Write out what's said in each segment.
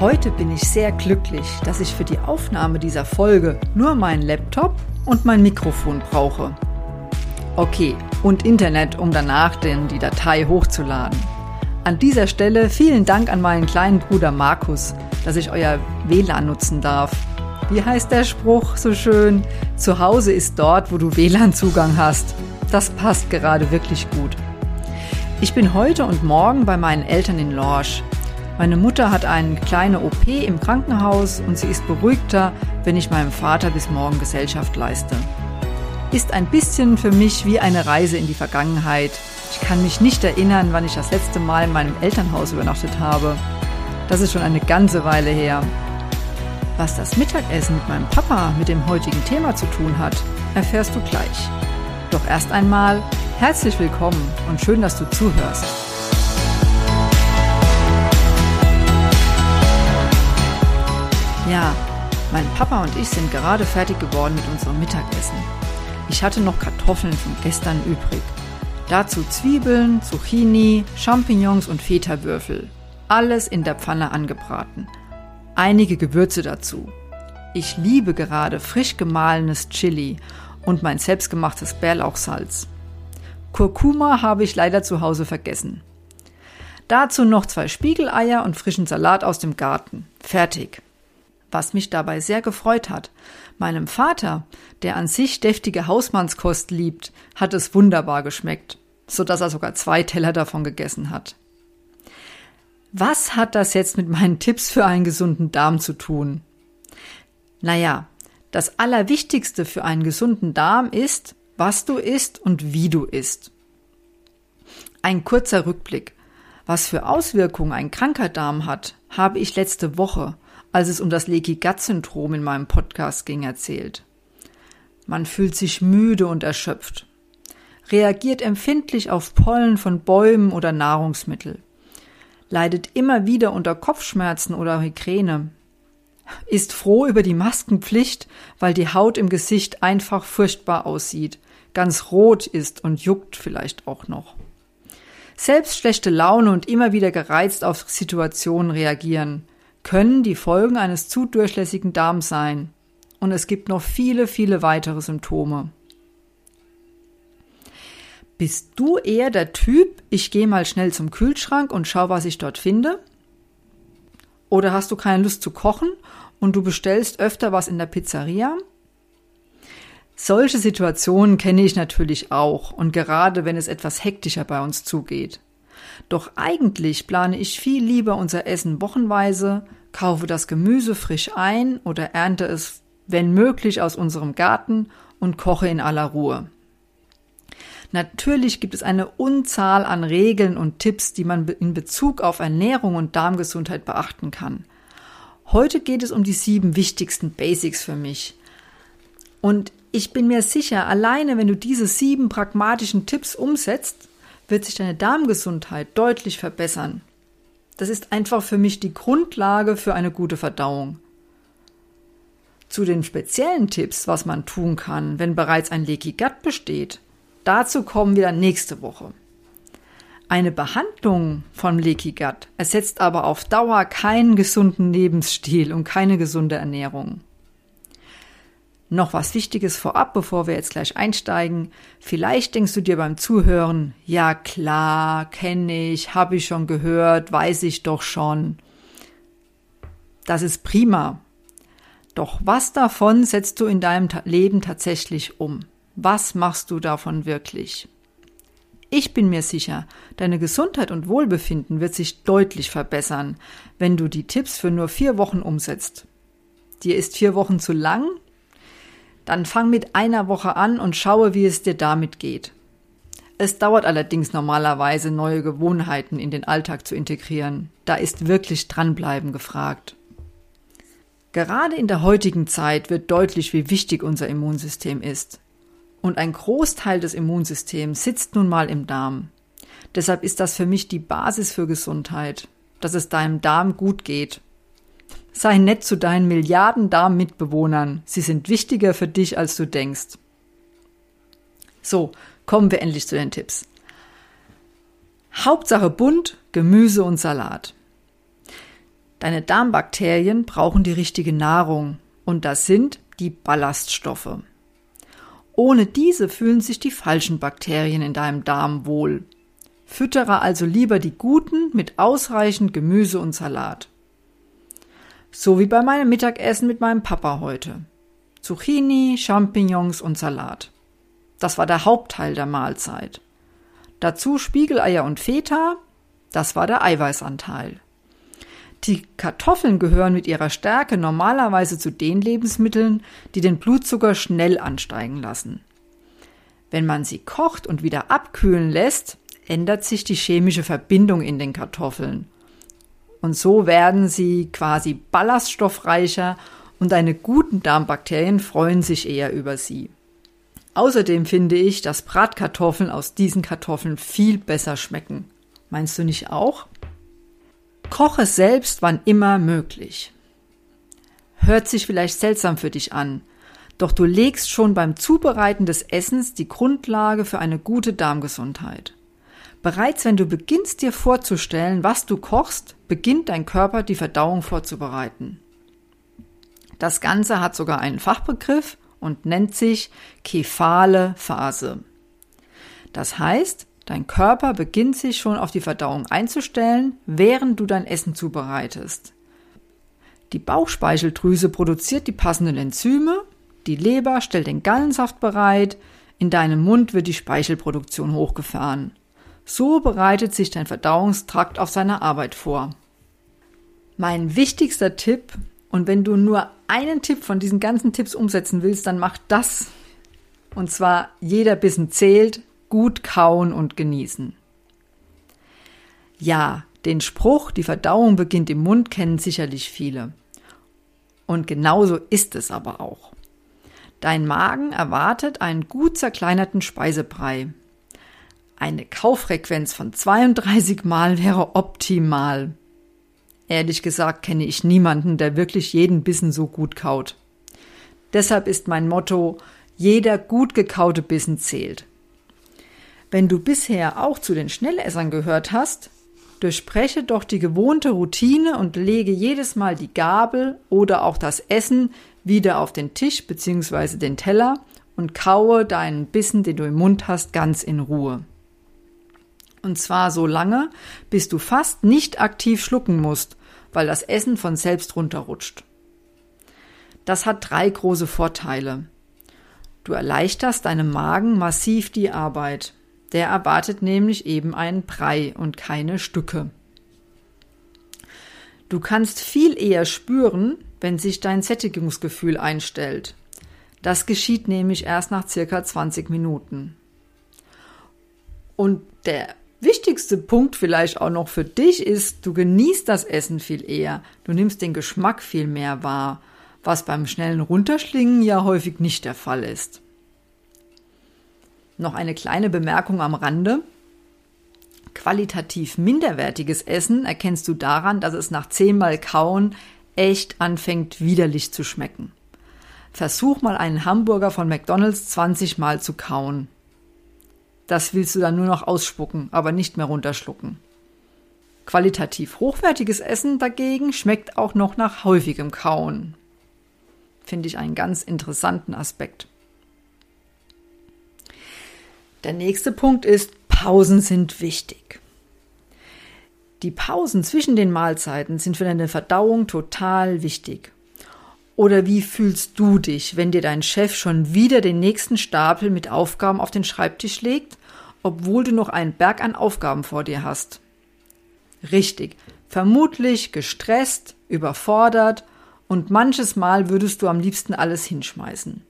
Heute bin ich sehr glücklich, dass ich für die Aufnahme dieser Folge nur meinen Laptop und mein Mikrofon brauche. Okay, und Internet, um danach denn die Datei hochzuladen. An dieser Stelle vielen Dank an meinen kleinen Bruder Markus, dass ich euer WLAN nutzen darf. Wie heißt der Spruch so schön? Zu Hause ist dort, wo du WLAN-Zugang hast. Das passt gerade wirklich gut. Ich bin heute und morgen bei meinen Eltern in Lorsch. Meine Mutter hat eine kleine OP im Krankenhaus und sie ist beruhigter, wenn ich meinem Vater bis morgen Gesellschaft leiste. Ist ein bisschen für mich wie eine Reise in die Vergangenheit. Ich kann mich nicht erinnern, wann ich das letzte Mal in meinem Elternhaus übernachtet habe. Das ist schon eine ganze Weile her. Was das Mittagessen mit meinem Papa mit dem heutigen Thema zu tun hat, erfährst du gleich. Doch erst einmal herzlich willkommen und schön, dass du zuhörst. Ja, mein Papa und ich sind gerade fertig geworden mit unserem Mittagessen. Ich hatte noch Kartoffeln von gestern übrig. Dazu Zwiebeln, Zucchini, Champignons und Feta-Würfel. Alles in der Pfanne angebraten. Einige Gewürze dazu. Ich liebe gerade frisch gemahlenes Chili und mein selbstgemachtes Bärlauchsalz. Kurkuma habe ich leider zu Hause vergessen. Dazu noch zwei Spiegeleier und frischen Salat aus dem Garten. Fertig was mich dabei sehr gefreut hat. Meinem Vater, der an sich deftige Hausmannskost liebt, hat es wunderbar geschmeckt, so dass er sogar zwei Teller davon gegessen hat. Was hat das jetzt mit meinen Tipps für einen gesunden Darm zu tun? Naja, das Allerwichtigste für einen gesunden Darm ist, was du isst und wie du isst. Ein kurzer Rückblick. Was für Auswirkungen ein kranker Darm hat, habe ich letzte Woche als es um das Leaky Gut Syndrom in meinem Podcast ging, erzählt. Man fühlt sich müde und erschöpft, reagiert empfindlich auf Pollen von Bäumen oder Nahrungsmittel, leidet immer wieder unter Kopfschmerzen oder Migräne, ist froh über die Maskenpflicht, weil die Haut im Gesicht einfach furchtbar aussieht, ganz rot ist und juckt vielleicht auch noch. Selbst schlechte Laune und immer wieder gereizt auf Situationen reagieren, können die Folgen eines zu durchlässigen Darms sein. Und es gibt noch viele, viele weitere Symptome. Bist du eher der Typ, ich gehe mal schnell zum Kühlschrank und schau, was ich dort finde? Oder hast du keine Lust zu kochen und du bestellst öfter was in der Pizzeria? Solche Situationen kenne ich natürlich auch und gerade wenn es etwas hektischer bei uns zugeht. Doch eigentlich plane ich viel lieber unser Essen wochenweise, kaufe das Gemüse frisch ein oder ernte es, wenn möglich, aus unserem Garten und koche in aller Ruhe. Natürlich gibt es eine Unzahl an Regeln und Tipps, die man in Bezug auf Ernährung und Darmgesundheit beachten kann. Heute geht es um die sieben wichtigsten Basics für mich. Und ich bin mir sicher, alleine wenn du diese sieben pragmatischen Tipps umsetzt, wird sich deine Darmgesundheit deutlich verbessern. Das ist einfach für mich die Grundlage für eine gute Verdauung. Zu den speziellen Tipps, was man tun kann, wenn bereits ein Leaky Gut besteht, dazu kommen wir dann nächste Woche. Eine Behandlung von Leaky Gut ersetzt aber auf Dauer keinen gesunden Lebensstil und keine gesunde Ernährung. Noch was Wichtiges vorab, bevor wir jetzt gleich einsteigen. Vielleicht denkst du dir beim Zuhören, ja klar, kenne ich, habe ich schon gehört, weiß ich doch schon. Das ist prima. Doch was davon setzt du in deinem Leben tatsächlich um? Was machst du davon wirklich? Ich bin mir sicher, deine Gesundheit und Wohlbefinden wird sich deutlich verbessern, wenn du die Tipps für nur vier Wochen umsetzt. Dir ist vier Wochen zu lang? Dann fang mit einer Woche an und schaue, wie es dir damit geht. Es dauert allerdings normalerweise, neue Gewohnheiten in den Alltag zu integrieren. Da ist wirklich dranbleiben gefragt. Gerade in der heutigen Zeit wird deutlich, wie wichtig unser Immunsystem ist. Und ein Großteil des Immunsystems sitzt nun mal im Darm. Deshalb ist das für mich die Basis für Gesundheit, dass es deinem Darm gut geht Sei nett zu deinen Milliarden Darm-Mitbewohnern. Sie sind wichtiger für dich, als du denkst. So, kommen wir endlich zu den Tipps. Hauptsache bunt, Gemüse und Salat. Deine Darmbakterien brauchen die richtige Nahrung und das sind die Ballaststoffe. Ohne diese fühlen sich die falschen Bakterien in deinem Darm wohl. Füttere also lieber die guten mit ausreichend Gemüse und Salat. So wie bei meinem Mittagessen mit meinem Papa heute. Zucchini, Champignons und Salat. Das war der Hauptteil der Mahlzeit. Dazu Spiegeleier und Feta, das war der Eiweißanteil. Die Kartoffeln gehören mit ihrer Stärke normalerweise zu den Lebensmitteln, die den Blutzucker schnell ansteigen lassen. Wenn man sie kocht und wieder abkühlen lässt, ändert sich die chemische Verbindung in den Kartoffeln. Und so werden sie quasi ballaststoffreicher und deine guten Darmbakterien freuen sich eher über sie. Außerdem finde ich, dass Bratkartoffeln aus diesen Kartoffeln viel besser schmecken. Meinst du nicht auch? Koche selbst wann immer möglich. Hört sich vielleicht seltsam für dich an, doch du legst schon beim Zubereiten des Essens die Grundlage für eine gute Darmgesundheit. Bereits wenn du beginnst dir vorzustellen, was du kochst, beginnt dein Körper die Verdauung vorzubereiten. Das Ganze hat sogar einen Fachbegriff und nennt sich kephale Phase. Das heißt, Dein Körper beginnt sich schon auf die Verdauung einzustellen, während du dein Essen zubereitest. Die Bauchspeicheldrüse produziert die passenden Enzyme, die Leber stellt den Gallensaft bereit, in deinem Mund wird die Speichelproduktion hochgefahren. So bereitet sich dein Verdauungstrakt auf seine Arbeit vor. Mein wichtigster Tipp, und wenn du nur einen Tipp von diesen ganzen Tipps umsetzen willst, dann mach das. Und zwar jeder Bissen zählt, gut kauen und genießen. Ja, den Spruch, die Verdauung beginnt im Mund, kennen sicherlich viele. Und genauso ist es aber auch. Dein Magen erwartet einen gut zerkleinerten Speisebrei. Eine Kauffrequenz von 32 Mal wäre optimal. Ehrlich gesagt kenne ich niemanden, der wirklich jeden Bissen so gut kaut. Deshalb ist mein Motto, jeder gut gekaute Bissen zählt. Wenn du bisher auch zu den Schnellessern gehört hast, durchspreche doch die gewohnte Routine und lege jedes Mal die Gabel oder auch das Essen wieder auf den Tisch bzw. den Teller und kaue deinen Bissen, den du im Mund hast, ganz in Ruhe. Und zwar so lange, bis du fast nicht aktiv schlucken musst, weil das Essen von selbst runterrutscht. Das hat drei große Vorteile. Du erleichterst deinem Magen massiv die Arbeit. Der erwartet nämlich eben einen Brei und keine Stücke. Du kannst viel eher spüren, wenn sich dein Sättigungsgefühl einstellt. Das geschieht nämlich erst nach circa 20 Minuten. Und der wichtigste Punkt vielleicht auch noch für dich ist, du genießt das Essen viel eher. Du nimmst den Geschmack viel mehr wahr, was beim schnellen Runterschlingen ja häufig nicht der Fall ist. Noch eine kleine Bemerkung am Rande. Qualitativ minderwertiges Essen erkennst du daran, dass es nach zehnmal Kauen echt anfängt widerlich zu schmecken. Versuch mal einen Hamburger von McDonald's 20 Mal zu kauen. Das willst du dann nur noch ausspucken, aber nicht mehr runterschlucken. Qualitativ hochwertiges Essen dagegen schmeckt auch noch nach häufigem Kauen. Finde ich einen ganz interessanten Aspekt. Der nächste Punkt ist, Pausen sind wichtig. Die Pausen zwischen den Mahlzeiten sind für deine Verdauung total wichtig. Oder wie fühlst du dich, wenn dir dein Chef schon wieder den nächsten Stapel mit Aufgaben auf den Schreibtisch legt, obwohl du noch einen Berg an Aufgaben vor dir hast? Richtig, vermutlich gestresst, überfordert und manches Mal würdest du am liebsten alles hinschmeißen.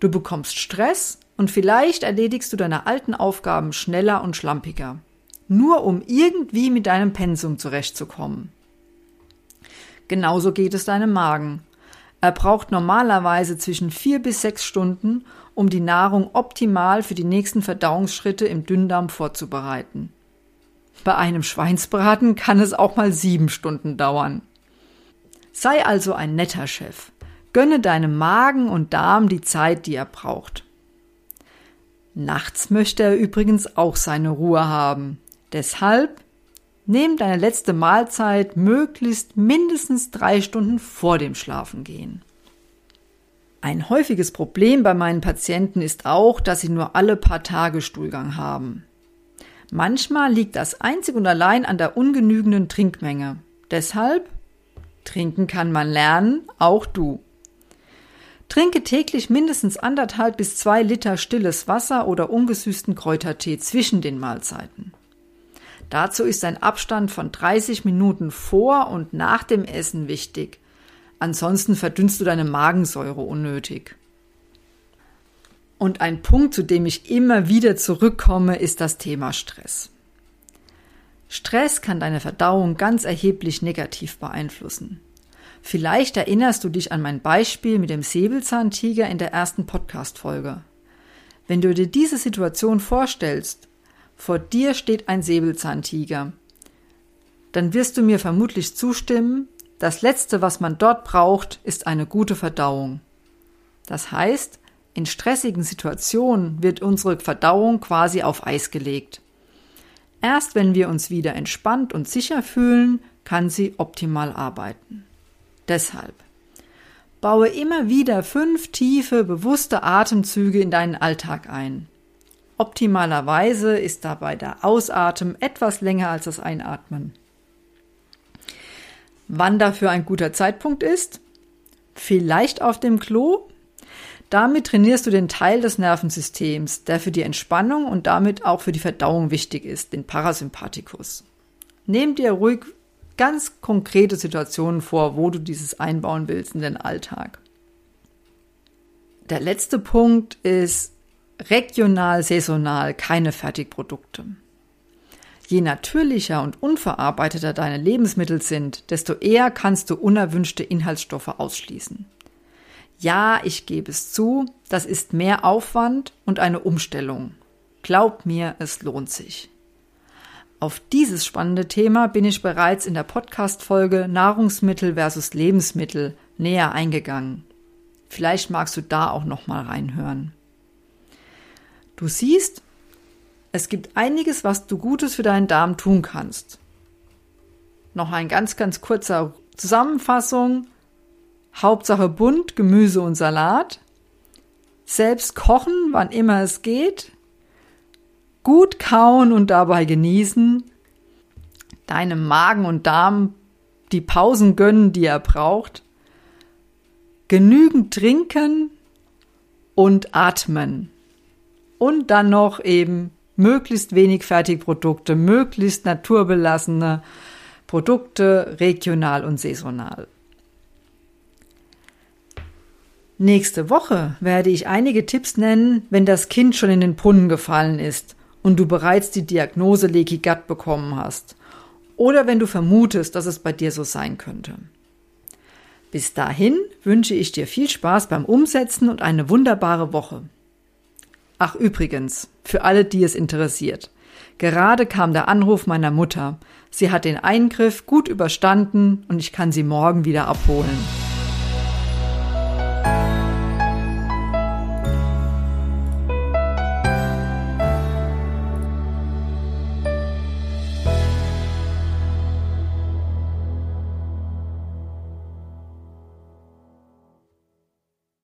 Du bekommst Stress und vielleicht erledigst du deine alten Aufgaben schneller und schlampiger, nur um irgendwie mit deinem Pensum zurechtzukommen. Genauso geht es deinem Magen. Er braucht normalerweise zwischen vier bis sechs Stunden, um die Nahrung optimal für die nächsten Verdauungsschritte im Dünndarm vorzubereiten. Bei einem Schweinsbraten kann es auch mal sieben Stunden dauern. Sei also ein netter Chef. Gönne deinem Magen und Darm die Zeit, die er braucht. Nachts möchte er übrigens auch seine Ruhe haben. Deshalb Nimm deine letzte Mahlzeit möglichst mindestens drei Stunden vor dem Schlafengehen. Ein häufiges Problem bei meinen Patienten ist auch, dass sie nur alle paar Tage Stuhlgang haben. Manchmal liegt das einzig und allein an der ungenügenden Trinkmenge. Deshalb, trinken kann man lernen, auch du. Trinke täglich mindestens anderthalb bis zwei Liter stilles Wasser oder ungesüßten Kräutertee zwischen den Mahlzeiten. Dazu ist ein Abstand von 30 Minuten vor und nach dem Essen wichtig. Ansonsten verdünnst du deine Magensäure unnötig. Und ein Punkt, zu dem ich immer wieder zurückkomme, ist das Thema Stress. Stress kann deine Verdauung ganz erheblich negativ beeinflussen. Vielleicht erinnerst du dich an mein Beispiel mit dem Säbelzahntiger in der ersten Podcast-Folge. Wenn du dir diese Situation vorstellst, vor dir steht ein Säbelzahntiger, dann wirst du mir vermutlich zustimmen, das Letzte, was man dort braucht, ist eine gute Verdauung. Das heißt, in stressigen Situationen wird unsere Verdauung quasi auf Eis gelegt. Erst wenn wir uns wieder entspannt und sicher fühlen, kann sie optimal arbeiten. Deshalb baue immer wieder fünf tiefe, bewusste Atemzüge in deinen Alltag ein. Optimalerweise ist dabei der Ausatmen etwas länger als das Einatmen. Wann dafür ein guter Zeitpunkt ist? Vielleicht auf dem Klo? Damit trainierst du den Teil des Nervensystems, der für die Entspannung und damit auch für die Verdauung wichtig ist, den Parasympathikus. Nimm dir ruhig ganz konkrete Situationen vor, wo du dieses einbauen willst in den Alltag. Der letzte Punkt ist regional, saisonal, keine Fertigprodukte. Je natürlicher und unverarbeiteter deine Lebensmittel sind, desto eher kannst du unerwünschte Inhaltsstoffe ausschließen. Ja, ich gebe es zu, das ist mehr Aufwand und eine Umstellung. Glaub mir, es lohnt sich. Auf dieses spannende Thema bin ich bereits in der Podcast-Folge Nahrungsmittel versus Lebensmittel näher eingegangen. Vielleicht magst du da auch noch mal reinhören. Du siehst, es gibt einiges, was du Gutes für deinen Darm tun kannst. Noch ein ganz, ganz kurzer Zusammenfassung. Hauptsache bunt, Gemüse und Salat. Selbst kochen, wann immer es geht gut kauen und dabei genießen, deinem Magen und Darm die Pausen gönnen, die er braucht, genügend trinken und atmen. Und dann noch eben möglichst wenig Fertigprodukte, möglichst naturbelassene Produkte, regional und saisonal. Nächste Woche werde ich einige Tipps nennen, wenn das Kind schon in den Brunnen gefallen ist und du bereits die Diagnose Leaky Gut bekommen hast oder wenn du vermutest, dass es bei dir so sein könnte. Bis dahin wünsche ich dir viel Spaß beim Umsetzen und eine wunderbare Woche. Ach übrigens, für alle, die es interessiert. Gerade kam der Anruf meiner Mutter. Sie hat den Eingriff gut überstanden und ich kann sie morgen wieder abholen.